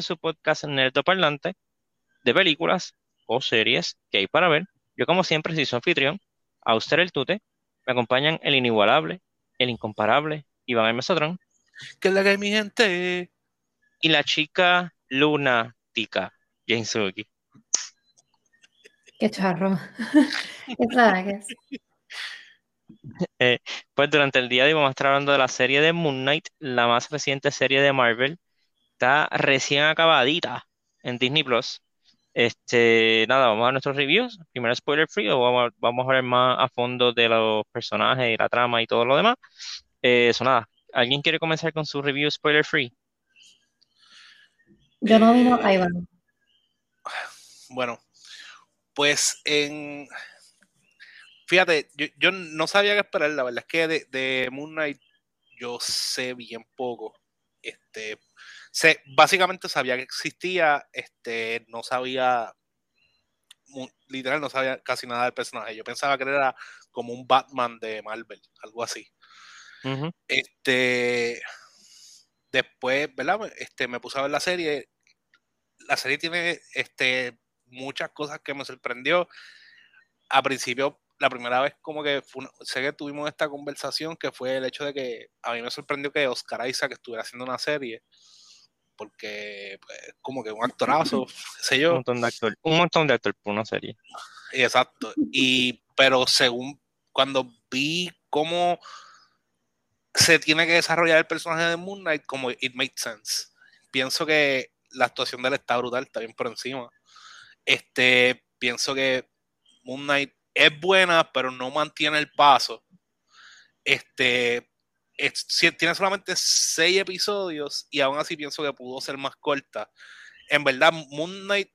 de su podcast Nerdo Parlante de películas o series que hay para ver. Yo, como siempre, soy su anfitrión, Auster el Tute. Me acompañan el inigualable, el incomparable Iván el Mesotrón. Que es la que hay, mi gente? Y la chica lunática, Jane Suzuki. Qué charro. Qué. Eh, pues durante el día de hoy vamos a estar hablando de la serie de Moon Knight, la más reciente serie de Marvel. Está recién acabadita en Disney Plus. Este, nada, vamos a nuestros reviews. Primero spoiler free, o vamos, vamos a ver más a fondo de los personajes y la trama y todo lo demás. Eh, eso nada. ¿Alguien quiere comenzar con su review spoiler free? Yo no vino a Iván. Bueno, pues en. Fíjate, yo, yo no sabía qué esperar, la verdad es que de, de Moon Knight yo sé bien poco. Este, sé, básicamente sabía que existía, este, no sabía, literal, no sabía casi nada del personaje. Yo pensaba que era como un Batman de Marvel, algo así. Este, después, ¿verdad? Este, me puse a ver la serie. La serie tiene este, muchas cosas que me sorprendió. A principio, la primera vez como que fue sé que tuvimos esta conversación que fue el hecho de que a mí me sorprendió que Oscar Isaac estuviera haciendo una serie porque pues, como que un actorazo, qué sé Un yo. montón de actor, un montón de actor por una serie. Exacto. Y, pero según cuando vi cómo se tiene que desarrollar el personaje de Moon Knight, como it made sense. Pienso que la actuación de él está brutal, está bien por encima. Este, pienso que Moon Knight es buena, pero no mantiene el paso. Este, tiene solamente seis episodios y aún así pienso que pudo ser más corta. En verdad, Moon Knight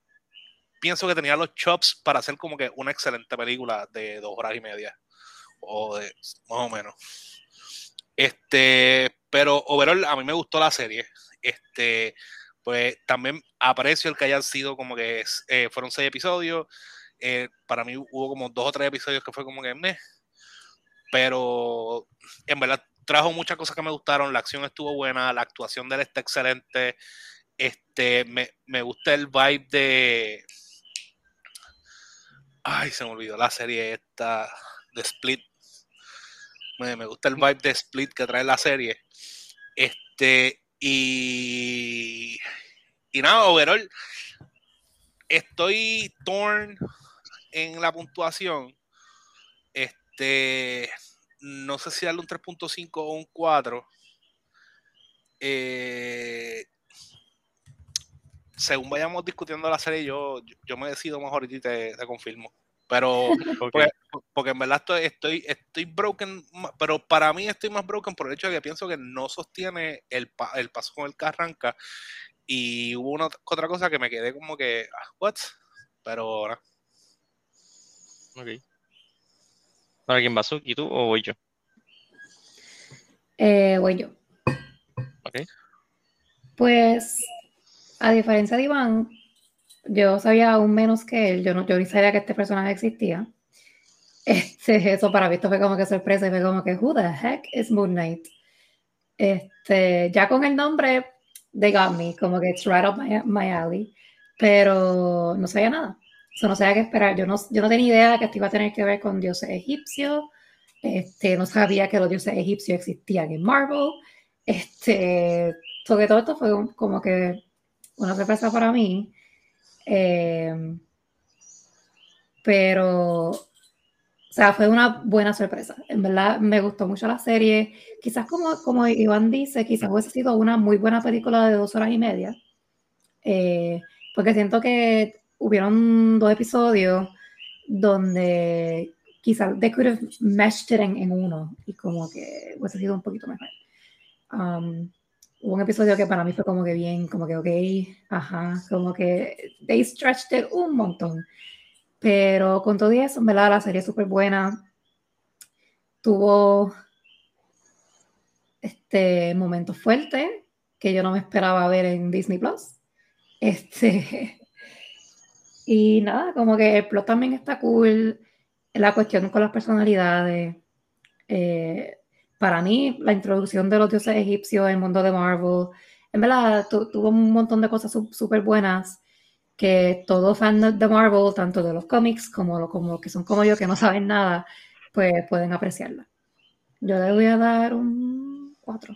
pienso que tenía los chops para hacer como que una excelente película de dos horas y media. O de más o menos. Este, pero overall a mí me gustó la serie. Este, pues también aprecio el que hayan sido como que eh, fueron seis episodios. Eh, para mí hubo como dos o tres episodios que fue como que meh. Pero en verdad trajo muchas cosas que me gustaron. La acción estuvo buena, la actuación de él está excelente. Este, me, me gusta el vibe de. Ay, se me olvidó la serie esta de Split. Me, me gusta el vibe de Split que trae la serie. Este, y. Y nada, overall. Estoy torn en la puntuación. Este. No sé si darle un 3.5 o un 4. Eh, según vayamos discutiendo la serie, yo, yo, me decido mejor y te, te confirmo. Pero porque, porque en verdad estoy, estoy, estoy broken, pero para mí estoy más broken por el hecho de que pienso que no sostiene el, pa- el paso con el que arranca. Y hubo una ot- otra cosa que me quedé como que, ah, what? Pero nada. Ok. Ahora, ¿quién va? ¿Suki, tú o voy yo? Eh, voy yo. Ok. Pues, a diferencia de Iván, yo sabía aún menos que él. Yo no, yo ni sabía que este personaje existía. Este, eso para mí esto fue como que sorpresa, y fue como que, who the heck is Moon Knight? Este, ya con el nombre, they got me, como que it's right up my, my alley, pero no sabía nada. Eso no sabía qué esperar. Yo no, yo no tenía idea que esto iba a tener que ver con dioses egipcios. Este, no sabía que los dioses egipcios existían en Marvel. Este, sobre todo esto fue un- como que una sorpresa para mí. Eh, pero, o sea, fue una buena sorpresa. En verdad me gustó mucho la serie. Quizás como, como Iván dice, quizás hubiese sido una muy buena película de dos horas y media. Eh, porque siento que hubieron dos episodios donde quizás they could have meshed it en, en uno y como que hubiese sido un poquito mejor. Um, hubo un episodio que para mí fue como que bien, como que ok, ajá, como que they stretched it un montón. Pero con todo eso, en verdad, la serie es súper buena. Tuvo este momento fuerte que yo no me esperaba ver en Disney Plus. Este, y nada, como que el plot también está cool. La cuestión con las personalidades. Eh, para mí, la introducción de los dioses egipcios en el mundo de Marvel, en verdad tuvo un montón de cosas súper buenas que todo fan de Marvel, tanto de los cómics como los como que son como yo, que no saben nada, pues pueden apreciarla. Yo le voy a dar un 4.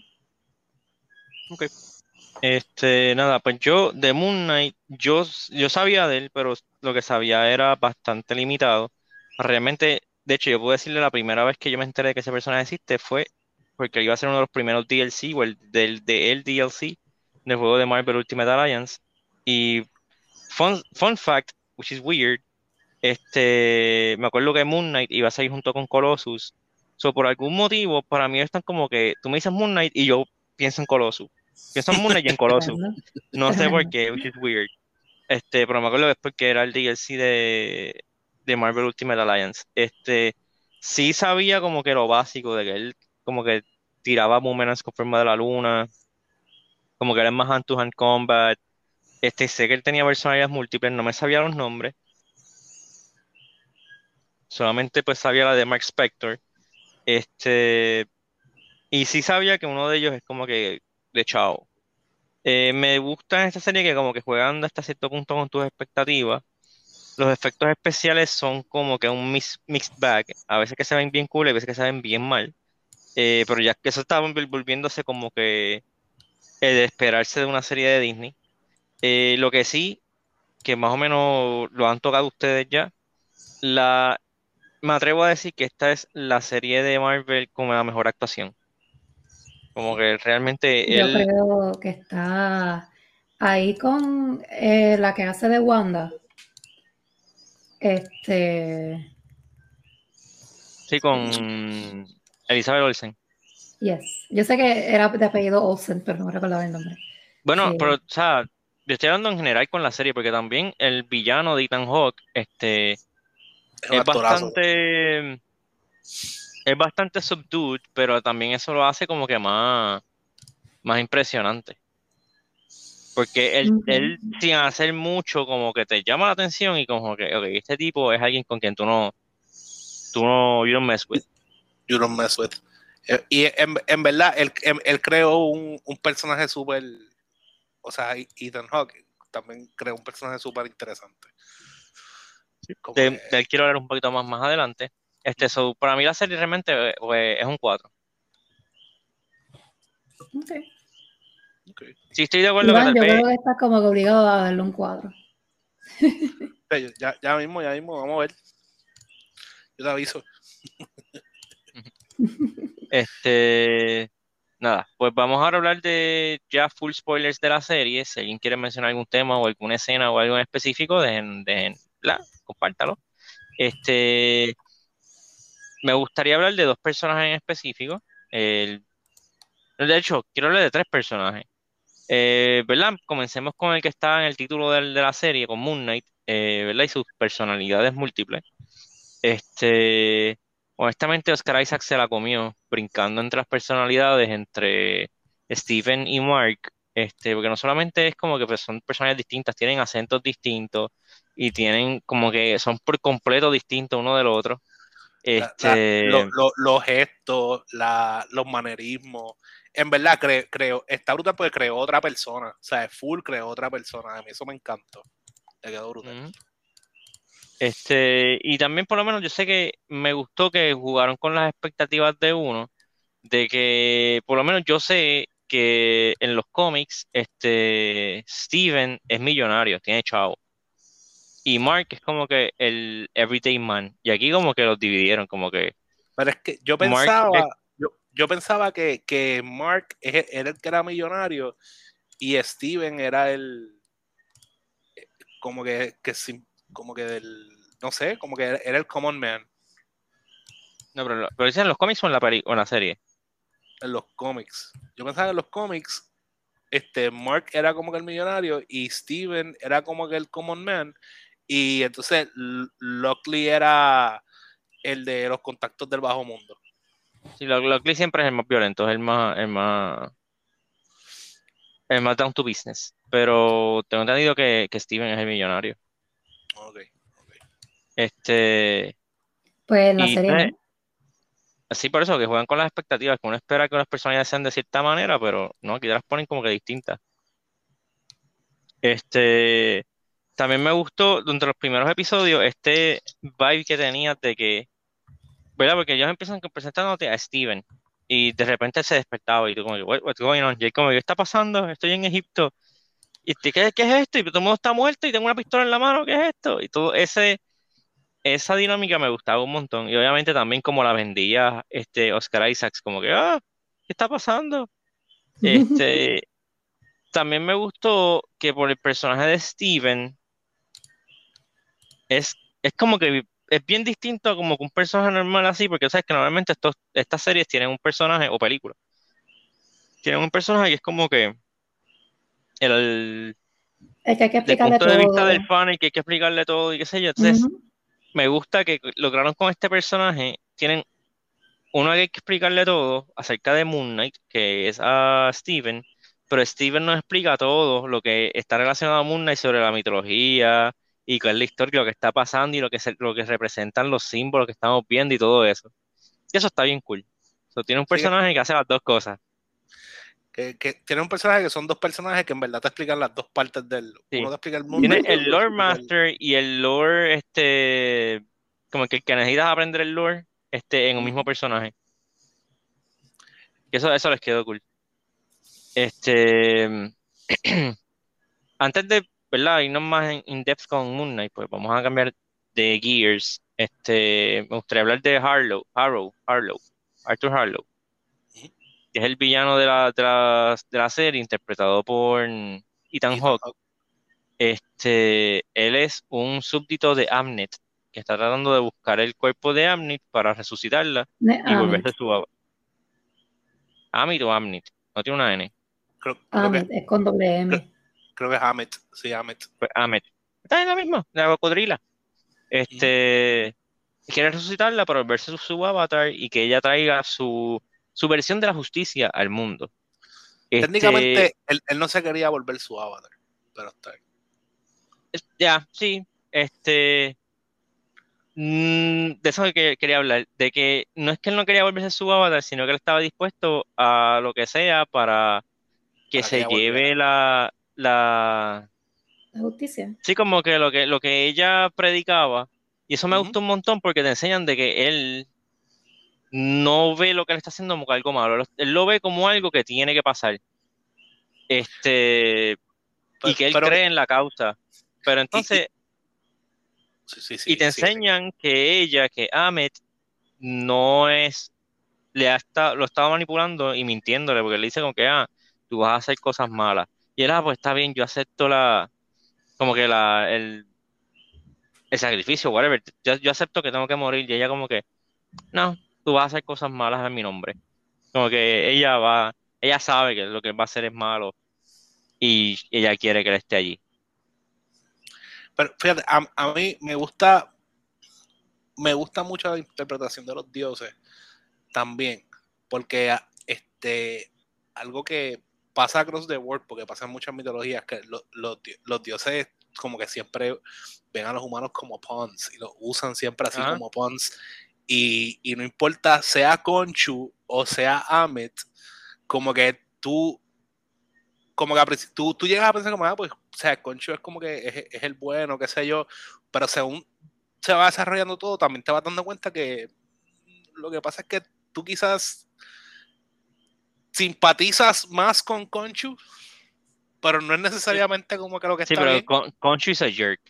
Ok. Este, nada, pues yo de Moon Knight, yo, yo sabía de él, pero lo que sabía era bastante limitado. Realmente, de hecho, yo puedo decirle la primera vez que yo me enteré de que ese personaje existe fue porque iba a ser uno de los primeros DLC o el del de el DLC del juego de Marvel Ultimate Alliance. Y fun, fun fact, which is weird, este, me acuerdo que Moon Knight iba a salir junto con Colossus. So, por algún motivo, para mí están como que tú me dices Moon Knight y yo pienso en Colossus. En Moon Knight y. No sé por qué, which is weird. Este, pero me acuerdo que es porque era el DLC de, de Marvel Ultimate Alliance. Este, sí sabía como que lo básico de que él como que tiraba boomerangs con forma de la luna, como que era más hand-to-hand combat. Este, sé que él tenía personalidades múltiples, no me sabía los nombres. Solamente pues sabía la de Mark Spector. Este, y sí sabía que uno de ellos es como que chao. Eh, me gusta en esta serie que como que juegan hasta cierto punto con tus expectativas. Los efectos especiales son como que un mixed bag. A veces que se ven bien cool, a veces que se ven bien mal. Eh, pero ya que eso está volviéndose como que el esperarse de una serie de Disney. Eh, lo que sí, que más o menos lo han tocado ustedes ya, la, me atrevo a decir que esta es la serie de Marvel con la mejor actuación. Como que realmente Yo creo que está ahí con eh, la que hace de Wanda. Este. Sí, con Elizabeth Olsen. Yes. Yo sé que era de apellido Olsen, pero no recordaba el nombre. Bueno, pero, o sea, yo estoy hablando en general con la serie, porque también el villano de Ethan Hawke, este, es, bastante, es bastante subdued, pero también eso lo hace como que más, más impresionante. Porque él, él, sin hacer mucho, como que te llama la atención y como que, ok, este tipo es alguien con quien tú no, tú no, you don't mess with. You don't mess with. Eh, y en, verdad, él, él, creó un, un personaje súper, o sea, Ethan Hawke también creó un personaje súper interesante. de, él quiero hablar un poquito más más adelante. Este, para mí la serie realmente pues, es un 4. Okay. Okay. Sí, estoy de acuerdo Iván, yo creo que estás como que obligado a darle un 4. ya, ya mismo, ya mismo, vamos a ver. Yo te aviso. Este, nada, pues vamos a hablar de ya full spoilers de la serie. Si alguien quiere mencionar algún tema o alguna escena o algo en específico, dejen, dejen compártalo. Este, me gustaría hablar de dos personajes en específico. El, de hecho, quiero hablar de tres personajes. Eh, ¿Verdad? Comencemos con el que está en el título de, la serie, con Moon Knight, eh, ¿verdad? Y sus personalidades múltiples. Este, honestamente, Oscar Isaac se la comió, brincando entre las personalidades, entre Stephen y Mark, este, porque no solamente es como que pues, son personas distintas, tienen acentos distintos y tienen como que son por completo distintos uno del otro. Este... los gestos, los manerismos. En verdad, creo, está brutal porque creó otra persona. O sea, full creó otra persona. A mí eso me encantó. Le quedó brutal. Este, y también por lo menos yo sé que me gustó que jugaron con las expectativas de uno, de que por lo menos yo sé que en los cómics, este, Steven es millonario, tiene chavo. Y Mark es como que el everyday man. Y aquí como que los dividieron, como que... Pero es que yo pensaba, yo, pensaba que, que Mark era el que era millonario y Steven era el... Como que, que, como que del, no sé, como que era el common man. No, pero, pero dicen en los cómics o en la, o en la serie. En los cómics. Yo pensaba que en los cómics, este, Mark era como que el millonario y Steven era como que el common man. Y entonces Lockley era el de los contactos del bajo mundo. Sí, Lockley siempre es el más violento, es el más, el más, el más down to business. Pero tengo entendido que, que Steven es el millonario. Ok, Este. Pues la serie. Sí, por eso, que juegan con las expectativas, que uno espera que las personalidades sean de cierta manera, pero no, aquí te las ponen como que distintas. Este, también me gustó, durante los primeros episodios, este vibe que tenía de que, ¿verdad? Porque ellos empiezan presentándote a Steven y de repente se despertaba y tú como, What, what's going on? Y como, ¿qué está pasando? Estoy en Egipto. ¿Y ¿qué, qué es esto? Y todo el mundo está muerto y tengo una pistola en la mano, ¿qué es esto? Y todo ese, esa dinámica me gustaba un montón. Y obviamente también como la vendía este Oscar Isaacs, como que, ah, ¿qué está pasando? Este, también me gustó que por el personaje de Steven, es, es como que es bien distinto a como que un personaje normal así, porque sabes que normalmente estos, estas series tienen un personaje, o películas, tienen un personaje que es como que el, el que hay que explicarle punto de vista todo. del fan y que hay que explicarle todo y qué sé yo. Entonces, me gusta que lograron con este personaje, tienen uno que hay que explicarle todo acerca de Moon Knight, que es a Steven, pero Steven nos explica todo lo que está relacionado a Moon Knight sobre la mitología y cuál es la historia, lo que está pasando y lo que, se- lo que representan los símbolos que estamos viendo y todo eso. Y eso está bien cool. So, tiene un Sí, que- personaje que hace las dos cosas. Que, que tiene un personaje que son dos personajes que en verdad te explican las dos partes del. Sí. Uno te explica el mundo. Tiene el lore el- master y el lore, este, como que, que necesitas aprender el lore, este, en un mismo personaje. Y eso, eso les quedó cool. Este, antes de, ¿verdad? Irnos más en in depth con Moon Knight, pues vamos a cambiar de gears. Este, me gustaría hablar de Harlow, Harrow, Harlow, Arthur Harlow, que es el villano de la, de la, de la serie, interpretado por Ethan Ethan Hawke. Hawke. Este, él es un súbdito de Amnet, que está tratando de buscar el cuerpo de Amnet para resucitarla y volverse su avatar. Amit o Amnet, no tiene una N, Creo, creo Amit, que, es con doble M. creo que es Hammett. Sí, Hammett. pues Amet. Está en la misma, la cocodrila. Este, quiere resucitarla para volverse su, su avatar y que ella traiga su, su versión de la justicia al mundo. Este, Técnicamente, él, él no se quería volver su avatar. Pero está bien. ya, sí, este, mm, de eso que quería hablar, de que no es que él no quería volverse su avatar, sino que él estaba dispuesto a lo que sea para que Para que se volviera. lleve la, la, La justicia. sí, como que lo que, lo que ella predicaba, y eso me Ujú. gustó un montón porque te enseñan de que él no ve lo que él está haciendo como algo malo, él- lo ve como algo que tiene que pasar. Este, y que él pero- cree en la causa. Pero entonces, Sí, sí, sí, y te sí, enseñan que ella, que Ahmed, no es, le ha esta- lo estaba manipulando y mintiéndole, porque le dice como que, ah, tú vas a hacer cosas malas. Y él, ah, pues está bien, yo acepto la, como que la, el, el sacrificio, whatever. Yo, yo acepto que tengo que morir. Y ella como que, no, tú vas a hacer cosas malas en mi nombre. Como que ella va, ella sabe que lo que va a hacer es malo y ella quiere que él esté allí. Pero fíjate, a, a mí me gusta, me gusta mucho la interpretación de los dioses también, porque este, algo que pasa across the world, porque pasa en muchas mitologías, que lo- los di- los dioses como que siempre ven a los humanos como pawns y los usan siempre así Ajá. como pawns y, y no importa sea Conchu o sea Amet, como que tú como que tú, tú llegas a pensar como, ah, pues, o sea, Conchu es como que es, es el bueno, qué sé yo, pero según se va desarrollando todo, también te vas dando cuenta que lo que pasa es que tú quizás simpatizas más con Conchu, pero no es necesariamente como que lo que Sí, está pero bien. Con- Conchu is a jerk.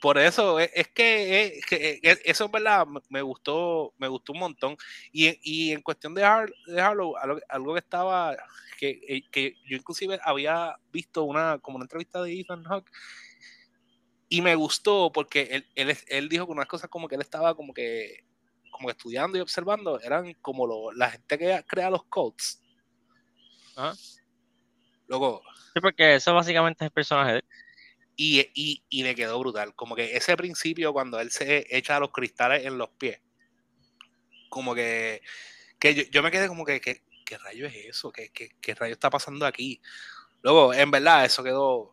Por eso, es, es que, es, que- es- eso es verdad, me- gustó, me gustó un montón. Y, en- y en cuestión de, Har- de Harlow, algo, algo que estaba, que, eh, que yo inclusive había visto una, como una entrevista de Ethan Hawke, y me gustó porque él, él, es- él dijo que unas cosas como que él estaba como que, como estudiando y observando, eran como lo- la gente que crea los codes. Ajá. Luego, Sí, porque eso básicamente es el personaje de él. y, y, y le quedó brutal. Como que ese principio, cuando él se echa los cristales en los pies, como que, que yo, yo me quedé como que, que- ¿qué rayo es eso? ¿Qué, qué, qué rayo está pasando aquí? Luego, en verdad, eso quedó,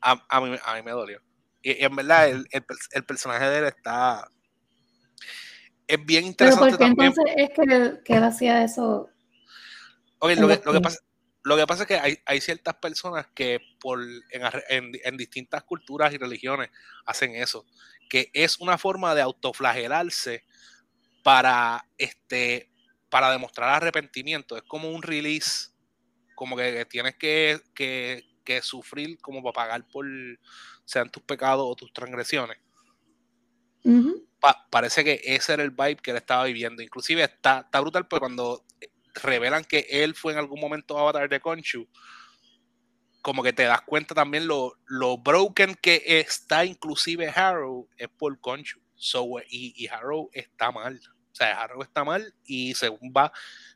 a, a mí, a mí me dolió. Y, y en verdad, el, el, el personaje de él está, es bien Pero interesante ¿por qué también. entonces es que, que él hacía eso? Ok, en lo, que, lo, que pasa, lo que pasa es que hay, hay ciertas personas que por, en, en, distintas culturas y religiones hacen eso, que es una forma de autoflagelarse para, este, para demostrar arrepentimiento. Es como un release, como que, tienes que, que, que, sufrir como para pagar por sean tus pecados o tus transgresiones. Parece que ese era el vibe que él estaba viviendo. Inclusive está, está brutal, pues cuando revelan que él fue en algún momento avatar de Conchu, como que te das cuenta también lo, lo broken que está inclusive Harrow es por Conchu. So, y, y, Harrow está mal. O sea, Harrow está mal y según va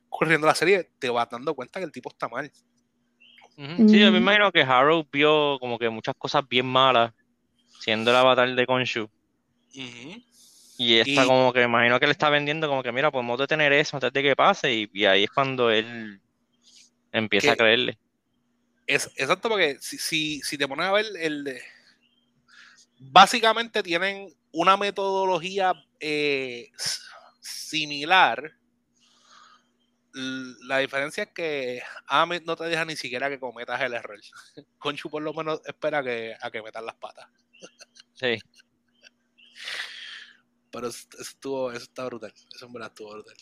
corriendo la serie, te vas dando cuenta que el tipo está mal. Sí, yo me imagino que Harrow vio como que muchas cosas bien malas siendo el avatar de Konshu. Y está como que, imagino que le está vendiendo como que, mira, podemos detener eso antes de que pase, y, ahí es cuando él empieza a creerle. Es, exacto, porque si, si, te pones a ver, el, básicamente tienen una metodología eh, similar. La diferencia es que Ahmed no te deja ni siquiera que cometas el error. Conchu por lo menos espera que, a que metas las patas. Sí. Pero eso, estuvo, eso está brutal. Eso en verdad estuvo brutal.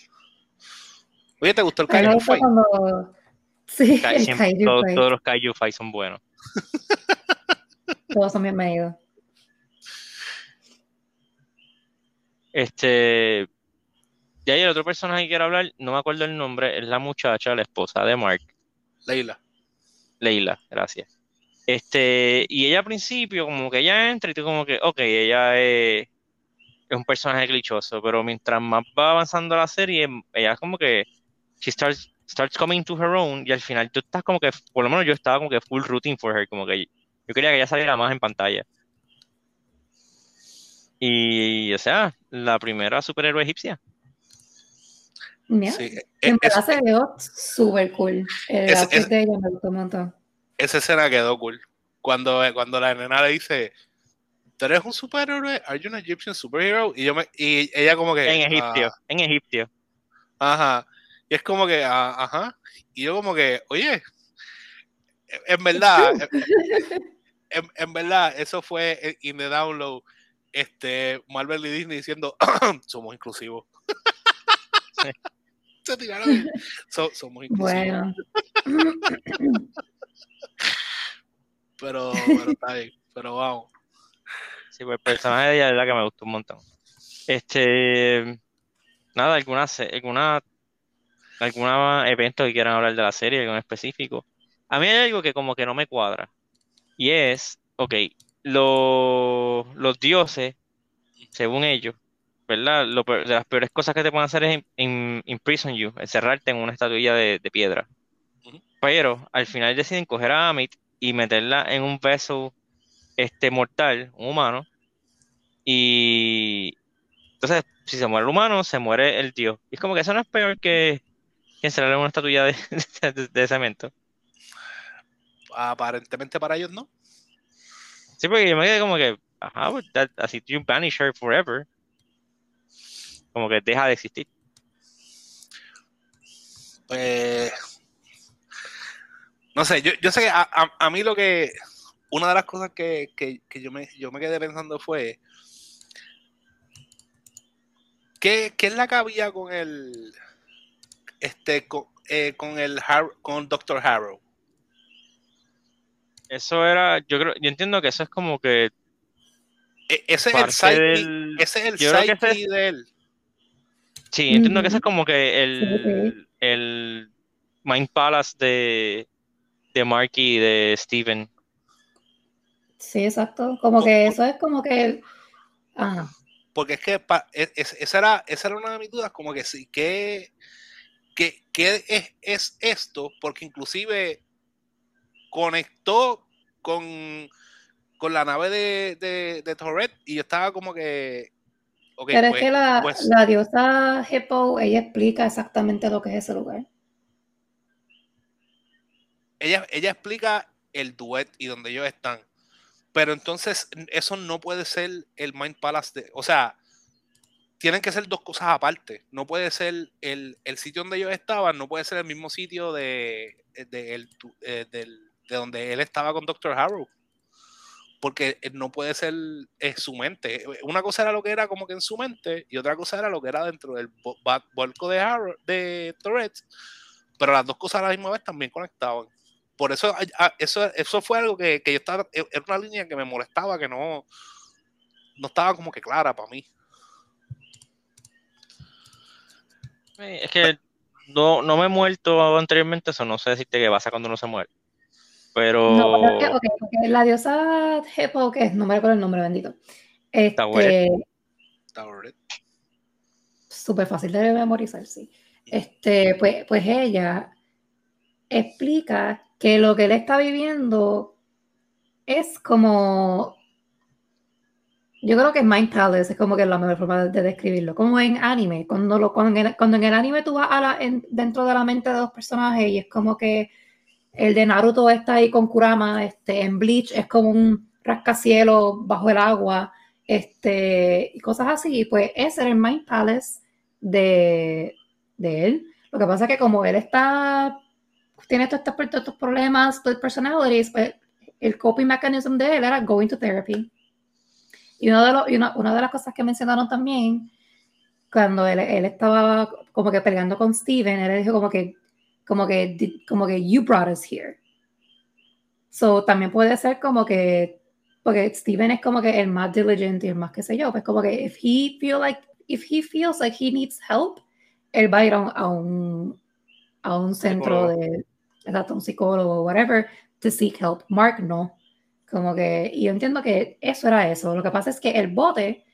Oye, ¿te gustó el Kaiju Fight? Sí, todos, los Kaiju Fight son buenos. todos son bienvenidos. Este. Y hay el otro personaje que quiero hablar, no me acuerdo el nombre, es la muchacha, la esposa de Mark. Leila. Leila, gracias. Este, y ella al principio, como que ella entra y tú como que, ok, ella es es un personaje glitchoso, pero mientras más va avanzando la serie, ella es como que she starts, starts coming to her own y al final tú estás como que, por lo menos yo estaba como que full rooting for her, como que yo quería que ella saliera más en pantalla. Y, o sea, la primera superhéroe egipcia. sí, en verdad se veo súper cool. El es, de ella me gustó un montón. Esa escena quedó cool. Cuando, cuando la nena le dice, ¿tú eres un superhéroe? ¿Are you an Egyptian superhero? Y, yo me, y ella como que... En egipcio, ah, en egipcio. Ajá. Y es como que, ah, ajá. Y yo como que, oye, en verdad, en, en, verdad, eso fue in the download, este, Marvel y Disney diciendo, somos inclusivos. Se tiraron. somos inclusivos. Bueno. pero, pero está bien, pero vamos. Sí, pues el personaje de ella es la que me gustó un montón. Este, nada, alguna, alguna, alguna evento que quieran hablar de la serie, algo en específico. A mí hay algo que como que no me cuadra. Y es, ok, los, los dioses, según ellos, ¿verdad? Lo, de las peores cosas que te pueden hacer es imprison you, encerrarte en una estatuilla de, piedra. Pero al final deciden coger a Amit y meterla en un beso este mortal, un humano, y entonces, si se muere el humano, se muere el dios. Y es como que eso no es peor que, que encerrarle una estatuilla de, de, cemento. Aparentemente para ellos no. Sí, porque yo me quedé como que, ajá, pues, así you banish her forever. Como que deja de existir. Pues. No sé, yo, yo sé que a, a mí lo que una de las cosas que, yo, me, yo me quedé pensando fue, ¿qué, es la que había con el, este, con, eh, con el, con Dr. Harrow? Eso era, yo creo, yo entiendo que eso es como que e, ese, es el psyche, ese es el psyche de él. Sí, entiendo que ese es como que el, el Mind Palace de, de Marky y de Steven. Sí, exacto. Como que eso es como que. Porque es que e, esa, era, esa era una de mis dudas, como que sí, ¿qué, qué, es, es, esto? Porque inclusive conectó con, con la nave de, de, de Torret y yo estaba como que. Pero es pues, que la, pues la diosa Hippo, ella explica exactamente lo que es ese lugar. Ella, ella explica el duet y donde ellos están. Pero entonces eso no puede ser el Mind Palace de, o sea, tienen que ser dos cosas aparte. No puede ser el, sitio donde ellos estaban, no puede ser el mismo sitio de, de, él, eh, de donde él estaba con Dr. Harrow. Porque no puede ser su mente. Una cosa era lo que era como que en su mente y otra cosa era lo que era dentro del volco de, Harrow, de Tourette. Pero las dos cosas a la misma vez también conectaban. Por eso, eso, eso fue algo que, que yo estaba, e, era una línea que me molestaba, que no, no estaba como que clara para mí. Es que no, no me he muerto anteriormente, eso no sé decirte qué pasa cuando uno se muere. Pero. No, la diosa Hepo, que es, no me recuerdo el nombre, bendito. Este, Súper fácil de memorizar, sí. Este, pues, pues ella explica que lo que él está viviendo es como yo creo que Mind Palace es como que la mejor forma de, describirlo. Como en anime, cuando, lo, cuando, en, el, cuando en el anime tú vas a la, dentro de la mente de los personajes y es como que el de Naruto está ahí con Kurama, este, en Bleach es como un rascacielos bajo el agua, este, y cosas así. Pues ese era el Mind Palace de, de él. Lo que pasa es que como él está, tiene todos estos, estos problemas, de personalities, pues el coping mechanism de él era going to therapy. Y, uno de los, y una, una, de las cosas que mencionaron también, cuando él, él, estaba como que peleando con Steven, él dijo como que, como que, como que, you brought us here. So, también puede ser como que, porque Steven es como que el más diligent y el más que sé yo, pues como que if he feel like, if he feels like he needs help, él va a ir a un, a un, a un centro de, exacto, un psicólogo whatever, to seek help. Mark no. Como que, y yo entiendo que eso era eso. Lo que pasa es que el bote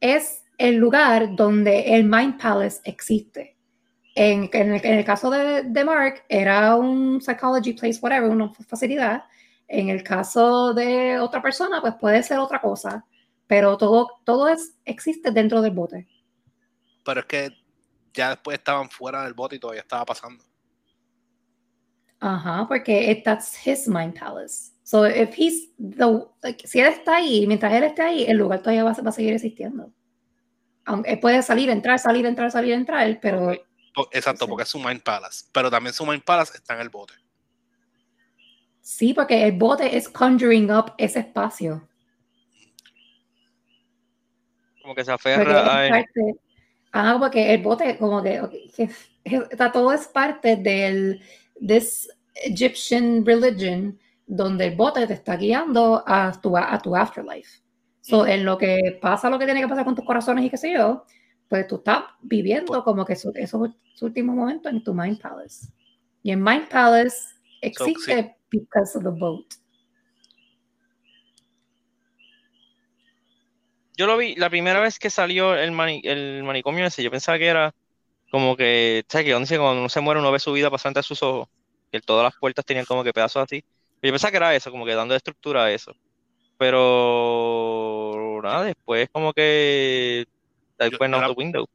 es el lugar donde el Mind Palace existe. En, en, el, caso de, de, Mark, era un psychology place, whatever, una facilidad. En el caso de otra persona, pues puede ser otra cosa. Pero todo, todo es, existe dentro del bote. Pero es que ya después estaban fuera del bote y todavía estaba pasando. Ajá, porque that's his mind palace. So if he's the, si él está ahí, mientras él esté ahí, el lugar todavía va, a seguir existiendo. Aunque puede salir, entrar, salir, entrar, salir, entrar, pero. Exacto, porque es su Mind Palace. Pero también su Mind Palace está en el bote. Sí, porque el bote es conjuring up ese espacio. Como que se aferra a él. Ah, porque el bote, como que, está todo es parte del this Egyptian religion donde el bote te está guiando a tu, a tu afterlife. So, en lo que pasa, lo que tiene que pasar con tus corazones y qué sé yo, pues tú estás viviendo como que esos, esos últimos momentos en tu Mind Palace. Y en Mind Palace existe because of the boat. Yo lo vi, la primera vez que salió el, el manicomio ese, yo pensaba que era como que, ¿sabes? Que cuando uno se muere uno ve su vida pasando ante sus ojos, que todas las puertas tenían como que pedazos así. Yo pensaba que era eso, como que dando estructura a eso. Pero nada, después como que después no window.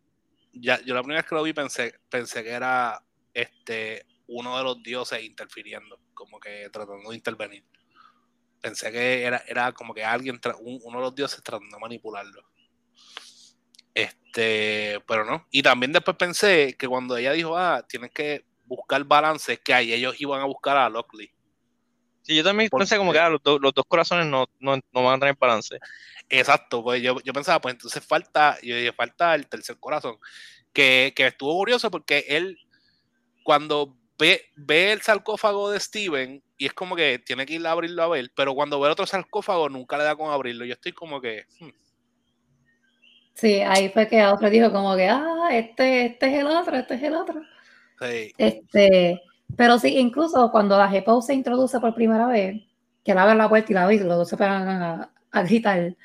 Ya, yo la primera vez que lo vi pensé, pensé que era este uno de los dioses interfiriendo, como que tratando de intervenir. Pensé que era, era como que alguien, uno de los dioses tratando de manipularlo. Este, pero no. Y también después pensé que cuando ella dijo, ah, tienes que buscar balance, que ahí ellos iban a buscar a Lockley. Sí, yo también pensé como que ah, los, dos corazones no, no, no, van a tener balance. Exacto, pues yo, yo pensaba, pues entonces falta, yo falta el tercer corazón, que, que, estuvo curioso porque él, cuando ve, ve el sarcófago de Steven, y es como que tiene que ir a abrirlo a ver, pero cuando ve otro sarcófago nunca le da con abrirlo. Yo estoy como que... Hmm. Sí, ahí fue que otro dijo como que, ah, este, este es el otro, este es el otro. Sí. Este, pero sí, incluso cuando la GPO se introduce por primera vez, que la abre la puerta y la ve y los dos se pegan a, a gritar,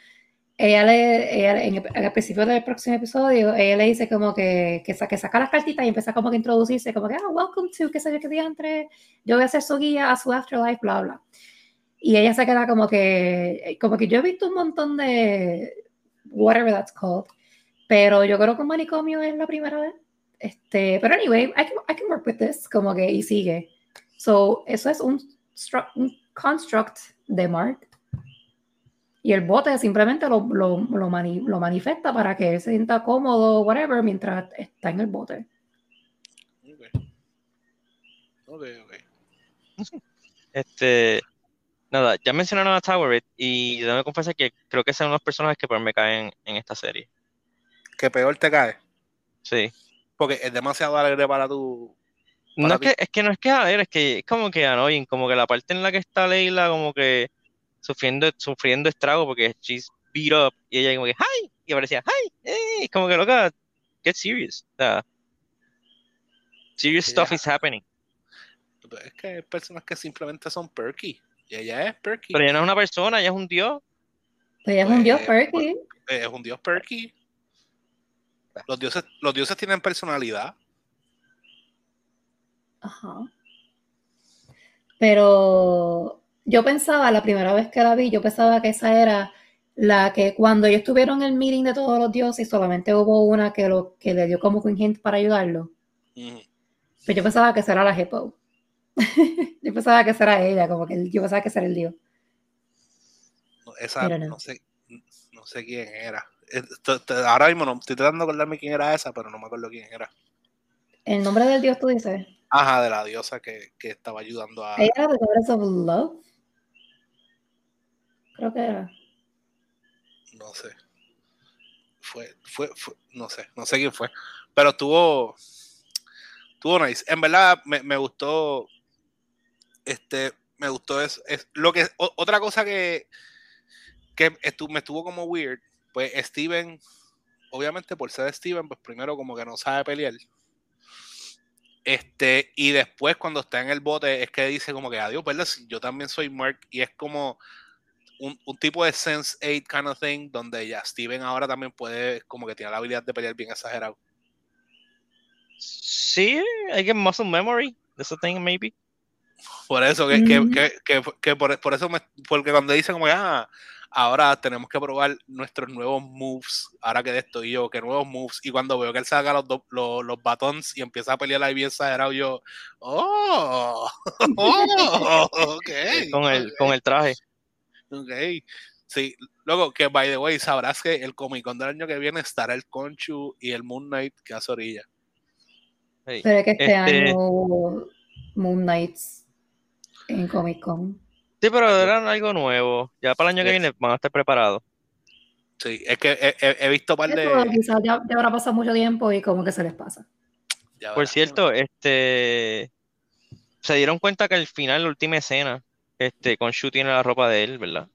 ella le, ella, en, el, principio del próximo episodio, ella le dice como que, que, que, saca las cartitas y empieza como que a introducirse, como que, ah, welcome to, qué sé yo, qué día entre, yo voy a ser su guía a su afterlife, bla, bla. Y ella se queda como que, como que yo he visto un montón de, whatever that's called, pero yo creo que un manicomio es la primera vez. Este, pero anyway, I can, I can work with this, como que, y sigue. So, eso es un, un construct de Mark. Y el bote simplemente lo, lo, lo, lo, manifiesta para que él se sienta cómodo, whatever, mientras está en el bote. Ok, ok. Este, nada, ya mencionaron a Tower y déjame confesar que creo que son los personajes que peor me caen en esta serie. Que peor te cae. Sí. Porque es demasiado alegre para tu. No es que, es que no es que alegre, es que es como que annoying, como que la parte en la que está Leila como que sufriendo, sufriendo estrago porque she's beat up y ella como que hi y aparecía hi, eh, como que loca, get serious. Serious stuff is happening. Es que hay personas que simplemente son perky. Y ella es perky. Pero ella no es una persona, ella es un dios. Pues ella es un dios Pues, perky. Eh, Es un dios perky. Los dioses, los dioses tienen personalidad. Ajá. Pero yo pensaba, la primera vez que la vi, yo pensaba que esa era la que cuando ellos tuvieron el meeting de todos los dioses, solamente hubo una que, lo, que le dio como un hint para ayudarlo. Pero yo pensaba que esa era la Hippo. yo pensaba que esa era ella, como que yo pensaba que era el dios. No, Esa, no. no. sé, no sé quién era. Eh, Ahora mismo no estoy tratando de acordarme quién era esa, pero no me acuerdo quién era. El nombre del dios, tú dices. Ajá, de la diosa que, que estaba ayudando a. Ella era The Goddess of Love. Creo que era. No sé. Fue, fue, fue, no sé, no sé quién fue. Pero estuvo. Estuvo nice. En verdad, me, me gustó. Este, me gustó es, es lo que otra cosa que, que me estuvo como weird, pues Steven, obviamente por ser Steven, pues primero como que no sabe pelear. Este, y después cuando está en el bote es que dice como que adiós, ¿verdad? Yo también soy Mark y es como un, un tipo de Sense 8 kind of thing donde ya Steven ahora también puede como que tiene la habilidad de pelear bien exagerado. Sí, I get muscle memory. That's a thing, maybe. Por eso, que, que, Ujú. que, que, que por, por eso, me, porque cuando dicen como que, ah, ahora tenemos que probar nuestros nuevos moves, ahora que de esto y yo, que nuevos moves, y cuando veo que él saca los, do- los, los batons y empieza a pelear ahí bien exagerado, yo, oh, oh, ok. Con el, con el traje. Ok. Sí, luego que by the way, sabrás que el Comic Con del año que viene estará el Conchu y el Moon Knight que hace orilla. Pero es que este, Este- año hubo Moon Knights en Comic Con. Sí, pero eran algo nuevo. Ya para el año que viene van a estar preparados. Sí, es que he, he- he visto par de. quizás ya, ya habrá pasado mucho tiempo y como que se les pasa. ya Por cierto, este se dieron cuenta que al final, la última escena, este, con Shu tiene la ropa de él, ¿verdad?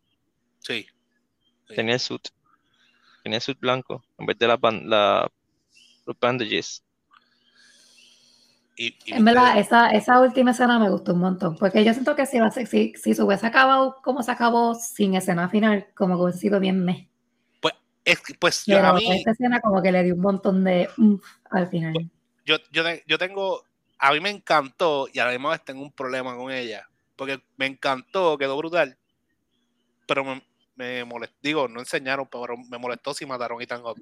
Sí. Sí. Tenía el suit. Tenía el suit blanco en vez de la, la- los bandages. Y, y En verdad, esa, esa última escena me gustó un montón, porque yo siento que si, la- si, si se hubiese acabado como se acabó sin escena final, como que hubiese sido bien meh. es que, pues yo, a mí, esta escena como que le dio un montón de al final. yo, yo, te- yo tengo. A mí me encantó y a la misma vez tengo un problema con ella. Porque me encantó, quedó brutal. Pero me, me molestó. Digo, no enseñaron, pero me molestó si mataron a Ethan Hawke.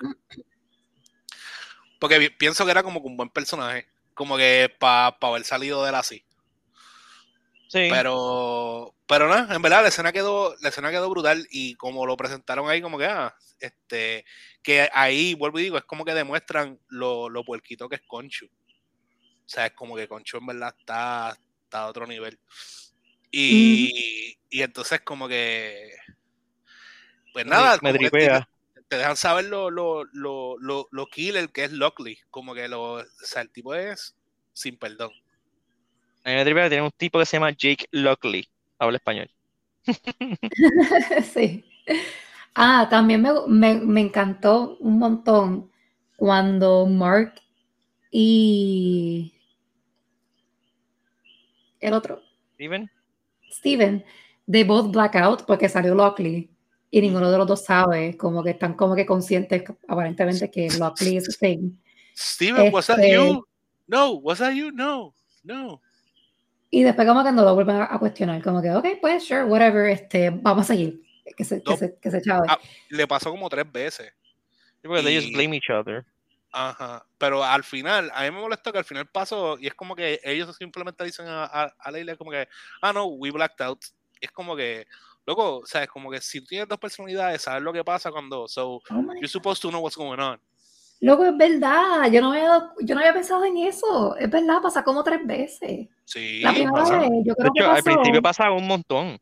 Porque pi- pienso que era como que un buen personaje. Como que para haber salido de él así. Sí. Pero, pero nada, en verdad la escena quedó, la escena quedó brutal y como lo presentaron ahí, como que, ah, este, que ahí, vuelvo y digo, es como que demuestran lo, lo puerquito que es Conchu. O sea, es como que Conchu en verdad está, está a otro nivel. Y, y entonces como que, pues Me- nada, me como que tripea. Te, dejan saber lo, lo, lo, lo, lo killer que es Lockley. Como que lo, o sea, el tipo es sin perdón. A mí me tripea que tiene un tipo que se llama Jake Lockley. Habla español. sí. Ah, también me, me, me encantó un montón cuando Mark y el otro, Steven. Steven, they both black out porque salió Lockley y ninguno de los dos sabe, como que están como que conscientes aparentemente que Lockley es a thing. Steven, was that Este- you? No, was that you? No, no. Y después como que no lo vuelven a, a cuestionar, como que, ok, pues sure, whatever, este, vamos a seguir, que se, que No. se, que se chave. Ah, Le pasó como tres veces. Porque they just blame each other. Ajá. Pero al final, a mí me molestó que al final pasó y es como que ellos simplemente dicen a, a, a Leila como que, ah, no, we blacked out. Es como que, loco, sabes, como que si tú tienes dos personalidades, sabes lo que pasa cuando, so, Oh you're supposed to know what's going on. Loco, es verdad. Yo no, había, yo no había pensado en eso. Es verdad, pasa como tres veces. Sí, La primera pasa. vez, yo creo que al principio pasa un montón.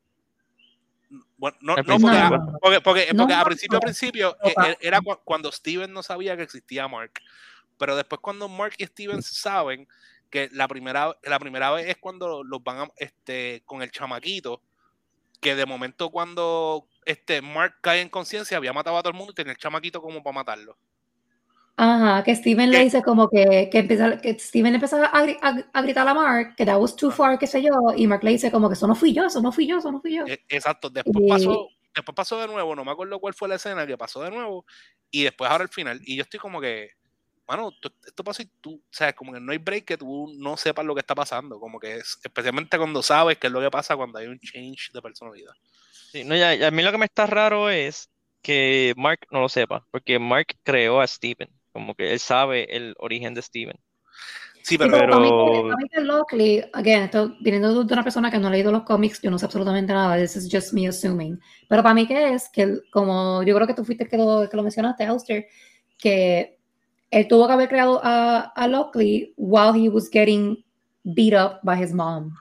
Bueno, no, no, porque. No. porque, porque, No, porque a no, principio, a principio No eh, pasa. eh, era cu- cuando Steven no sabía que existía Mark. Pero después cuando Mark y Steven saben que la primera, la primera vez es cuando los van a, este, con el chamaquito, que de momento cuando este Mark cae en conciencia había matado a todo el mundo y tenía el chamaquito como para matarlo. Ajá, que Steven le dice como que, que, empieza, que Steven le empieza a, a- a gritar a Mark que that was too far, qué sé yo, y Mark le dice como que eso no fui yo, eso no fui yo, eso no fui yo. E- Exacto, después Y- pasó, después pasó de nuevo, no me acuerdo cuál fue la escena que pasó de nuevo, y después ahora el final, y yo estoy como que, mano, esto pasó y tú, o sea, como que no hay break que tú no sepas lo que está pasando, como que es, especialmente cuando sabes qué es lo que pasa cuando hay un change de personalidad. Sí, no, ya, ya a mí lo que me está raro es que Mark no lo sepa, porque Mark creó a Steven, como que él sabe el origen de Steven. Sí, Sí, pero, pero para mí, pero- que- para mí que Lockley, again, esto viniendo de una persona que no ha leído los cómics, yo no sé absolutamente nada, this is just me assuming. Pero para mí que es que, como yo creo que tú fuiste el que lo, que lo mencionaste, Auster, que él tuvo que haber creado a, a Lockley while he was getting beat up by his mom.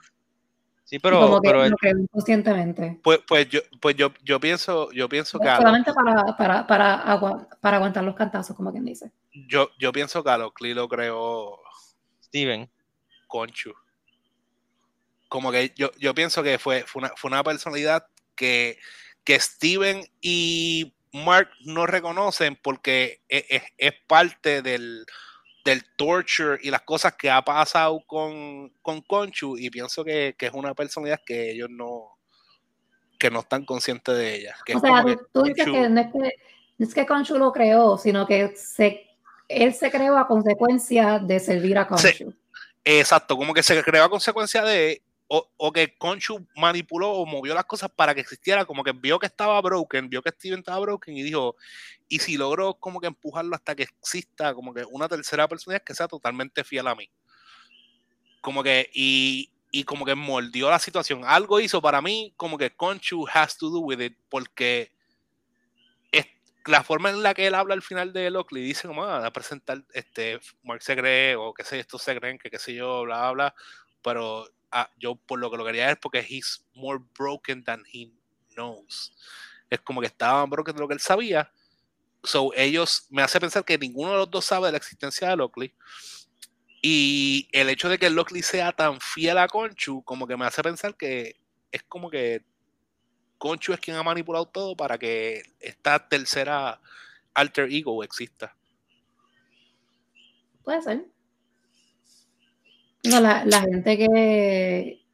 Sí, Y pero, como que pero él- lo creó inconscientemente. pues, pues yo, pues yo, yo pienso, yo pienso que a Solamente para, para, para, para aguantar los cantazos, como quien dice. yo, yo pienso que a Lockley lo creó Steven, Conchu. Como que yo, yo pienso que fue, fue, una, fue una personalidad que, que Steven y Mark no reconocen porque es, es- es parte del, del torture y las cosas que ha pasado con, con Conchu y pienso que, que es una personalidad que ellos no que no están conscientes de ella. Que O sea, tú, dices que no es que, no es que Khonshu lo creó, sino que se, él se creó a consecuencia de servir a Sí. Khonshu. Exacto, como que se creó a consecuencia de, o, que Conchu manipuló o movió las cosas para que existiera, como que vio que estaba broken, vio que Steven estaba broken y dijo, y si logro como que empujarlo hasta que exista como que una tercera personalidad que sea totalmente fiel a mí. Como que, y, y como que moldeó la situación. Algo hizo para mí como que Conchu has to do with it, porque es, la forma en la que él habla al final de Lockley dice como "Ah, a presentar este Mark se cree o qué sé yo, estos se creen que qué sé yo bla bla pero ah, yo por lo que lo quería es porque he's more broken than he knows es como que estaba más broken de lo que él sabía so ellos me hace pensar que ninguno de los dos sabe de la existencia de Lockley y el hecho de que Lockley sea tan fiel a Conchu como que me hace pensar que es como que Conchu es quien ha manipulado todo para que esta tercera alter ego exista. Puede ser. No, la, la gente que,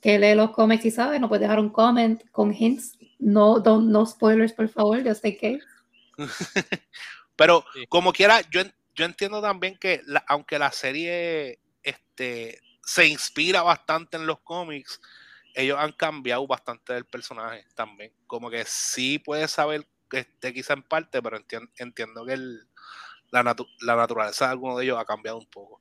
que lee los cómics y sabe, no puede dejar un comment con hints. No, don't- no spoilers, por favor, just in case. Pero Sí. como quiera, yo, yo entiendo también que la- aunque la serie este, se inspira bastante en los cómics, ellos han cambiado bastante del personaje también. Como que sí puedes saber que esté quizá en parte, pero entien- entiendo que el- la, natu- la naturaleza de alguno de ellos ha cambiado un poco.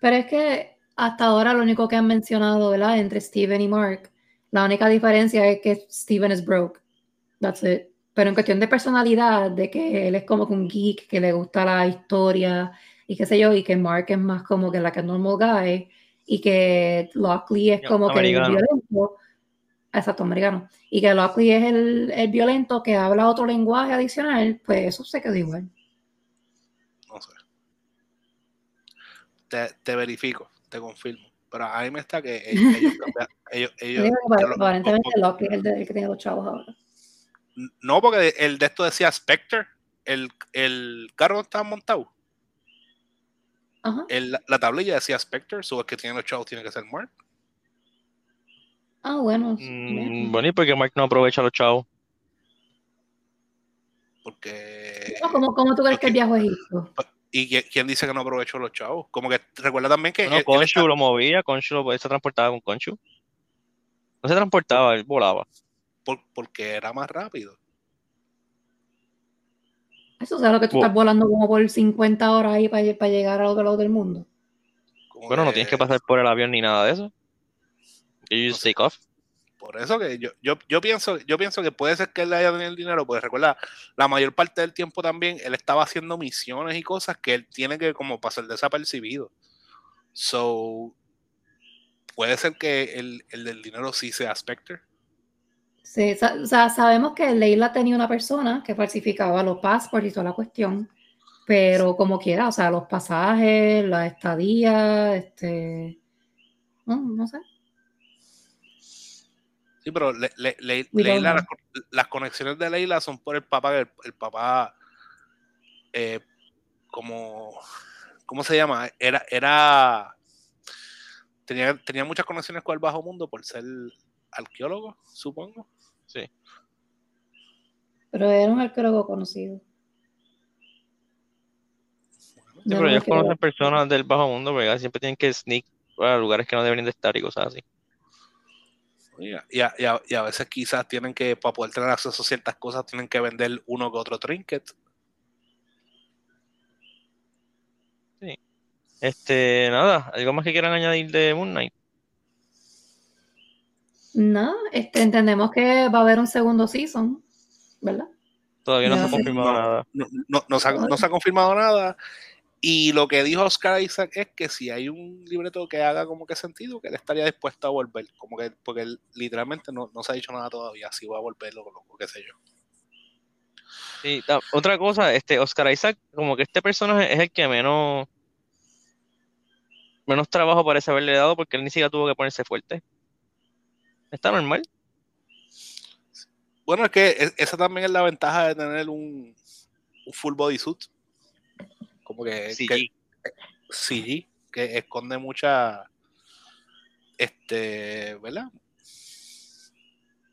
Pero es que hasta ahora lo único que han mencionado, ¿verdad? Entre Steven y Mark, la única diferencia es que Steven es broke. That's it. Pero en cuestión de personalidad, de que él es como que un geek, que le gusta la historia y qué sé yo, y que Mark es más como que la que normal guy, y que Lockley es como que el violento. Exacto, americano. Y que Lockley es el, el violento que habla otro lenguaje adicional, pues eso se quedó igual. No sé. Te, te verifico, te confirmo. Pero a mí me está que ellos, ellos ellos- aparentemente es el, de- el que tiene los chavos ahora. No, porque el de esto decía Spectre, el, el carro no estaba montado. Ajá. El- la tablilla decía Spectre, so el que tiene los chavos tiene que ser Mark. Ah, bueno. mm, bueno, ¿y por qué Mark no aprovecha a los chavos? Porque. No, ¿Cómo, cómo tú crees que el porque- viaje a Egipto? ¿Y quién, dice que no aprovechó los chavos? Como que recuerda también que. Bueno, él Conchu está- lo movía, Conchu lo, se transportaba con Conchu. No se transportaba, él volaba. por- porque era más rápido. Eso es lo que tú Bo- estás volando como por 50 horas ahí para, para llegar al otro lado del mundo. Como Bueno, no tienes que pasar por el avión ni nada de eso. You just take off. Por eso que yo, yo, yo pienso, yo pienso que puede ser que él haya tenido el dinero, porque recuerda, la mayor parte del tiempo también él estaba haciendo misiones y cosas que él tiene que como pasar desapercibido. So puede ser que el, el del dinero sí sea Spectre. Sí, o sea, sabemos que Leila tenía una persona que falsificaba los pasaportes y toda la cuestión, pero como quiera, o sea, los pasajes, la estadía, este, no, no sé. Sí, pero le, le, le, Leila, las, las, conexiones de Leila son por el papá, el, el papá, eh, como, ¿cómo se llama? Era, era, tenía, tenía muchas conexiones con el bajo mundo por ser arqueólogo, supongo. Sí. Pero era un arqueólogo conocido. Sí, pero ellos conocen personas del bajo mundo, porque siempre tienen que sneak a lugares que no deberían de estar y cosas así. Y a, y, a, y a, veces quizás tienen que, para poder tener acceso a ciertas cosas, tienen que vender uno que otro trinket. Sí. Este, nada, ¿algo más que quieran añadir de Moon Knight? No, este, entendemos que va a haber un segundo season, ¿verdad? Todavía no, no se ha confirmado no, nada. No, no, no, se ha, no se ha confirmado nada. Y lo que dijo Oscar Isaac es que si hay un libreto que haga como que sentido, que él estaría dispuesto a volver. Como que, porque él, literalmente no, no, se ha dicho nada todavía, si va a volver o loco, qué sé yo. Sí, otra cosa, este Oscar Isaac, como que este personaje es el que menos menos trabajo parece haberle dado porque él ni siquiera tuvo que ponerse fuerte. ¿Está normal? Bueno, es que esa también es la ventaja de tener un, un full body suit. Como que, CG. que CG, que esconde mucha este, ¿verdad?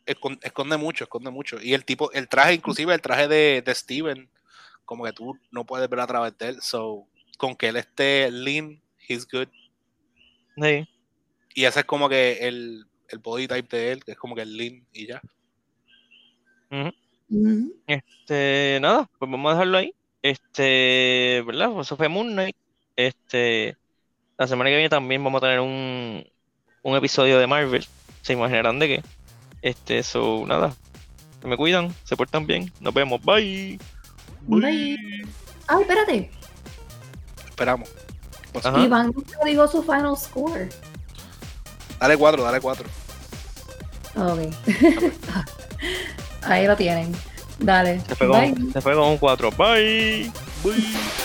Esconde, esconde, mucho, esconde mucho. Y el tipo, el traje, inclusive el traje de, de Steven, como que tú no puedes ver a través de él. So, con que él esté lean, he's good. Sí. Y ese es como que el, el body type de él, que es como que el lean y ya. Uh -huh. Uh -huh. Este, nada, pues vamos a dejarlo ahí. Este, ¿verdad? Pues eso fue Moon Knight. Este, la semana que viene también vamos a tener un, un episodio de Marvel. Se imaginarán de qué. Este, eso, nada. Se me cuidan, se portan bien. Nos vemos. Bye. Bye. Bye. Ay, espérate. Esperamos. Ajá. Iván dijo su final score. Dale cuatro, dale cuatro. Ok. Ahí lo tienen. Dale. Se fue, con, se fue con un 4. Bye. Bye.